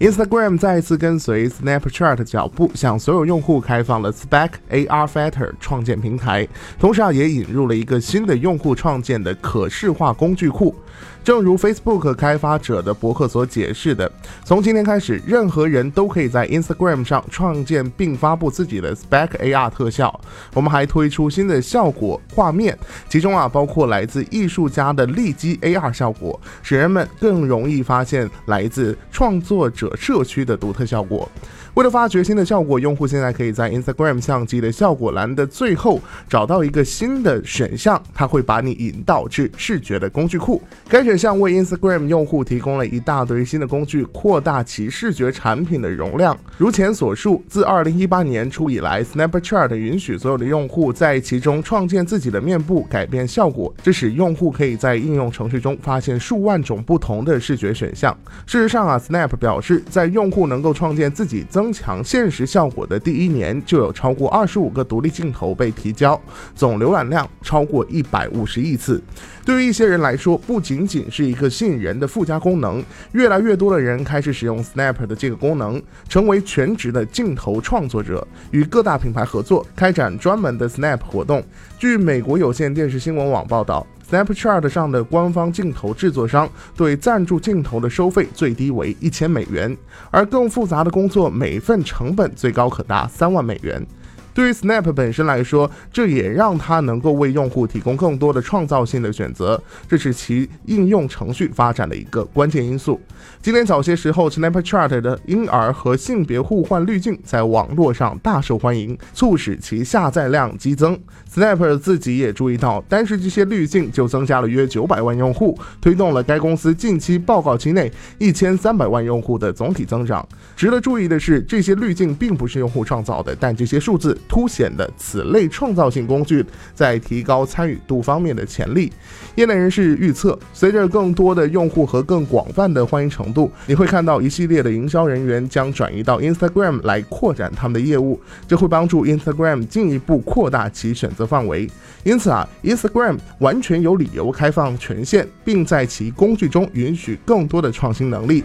Instagram 再次跟随 Snapchat 脚步，向所有用户开放了 Spec AR Fighter 创建平台，同时啊，也引入了一个新的用户创建的可视化工具库。正如 Facebook 开发者的博客所解释的，从今天开始，任何人都可以在 Instagram 上创建并发布自己的 Spec AR 特效。我们还推出新的效果画面，其中啊包括来自艺术家的立基 AR 效果，使人们更容易发现来自创作者社区的独特效果。为了发掘新的效果，用户现在可以在 Instagram 相机的效果栏的最后找到一个新的选项，它会把你引导至视觉的工具库。该选项为 Instagram 用户提供了一大堆新的工具，扩大其视觉产品的容量。如前所述，自2018年初以来，Snapchat 允许所有的用户在其中创建自己的面部，改变效果，这使用户可以在应用程序中发现数万种不同的视觉选项。事实上啊，Snap 表示，在用户能够创建自己增强现实效果的第一年，就有超过二十五个独立镜头被提交，总浏览量超过一百五十亿次。对于一些人来说，不仅仅是一个吸引人的附加功能，越来越多的人开始使用 Snap 的这个功能，成为全职的镜头创作者，与各大品牌合作，开展专门的 Snap 活动。据美国有线电视新闻网报道。Snapchat 上的官方镜头制作商对赞助镜头的收费最低为一千美元，而更复杂的工作每份成本最高可达三万美元。对于 Snap 本身来说，这也让它能够为用户提供更多的创造性的选择，这是其应用程序发展的一个关键因素。今天早些时候，Snapchat 的婴儿和性别互换滤镜在网络上大受欢迎，促使其下载量激增。Snap 自己也注意到，单是这些滤镜就增加了约九百万用户，推动了该公司近期报告期内一千三百万用户的总体增长。值得注意的是，这些滤镜并不是用户创造的，但这些数字。凸显的此类创造性工具在提高参与度方面的潜力。业内人士预测，随着更多的用户和更广泛的欢迎程度，你会看到一系列的营销人员将转移到 Instagram 来扩展他们的业务，这会帮助 Instagram 进一步扩大其选择范围。因此啊，Instagram 完全有理由开放权限，并在其工具中允许更多的创新能力。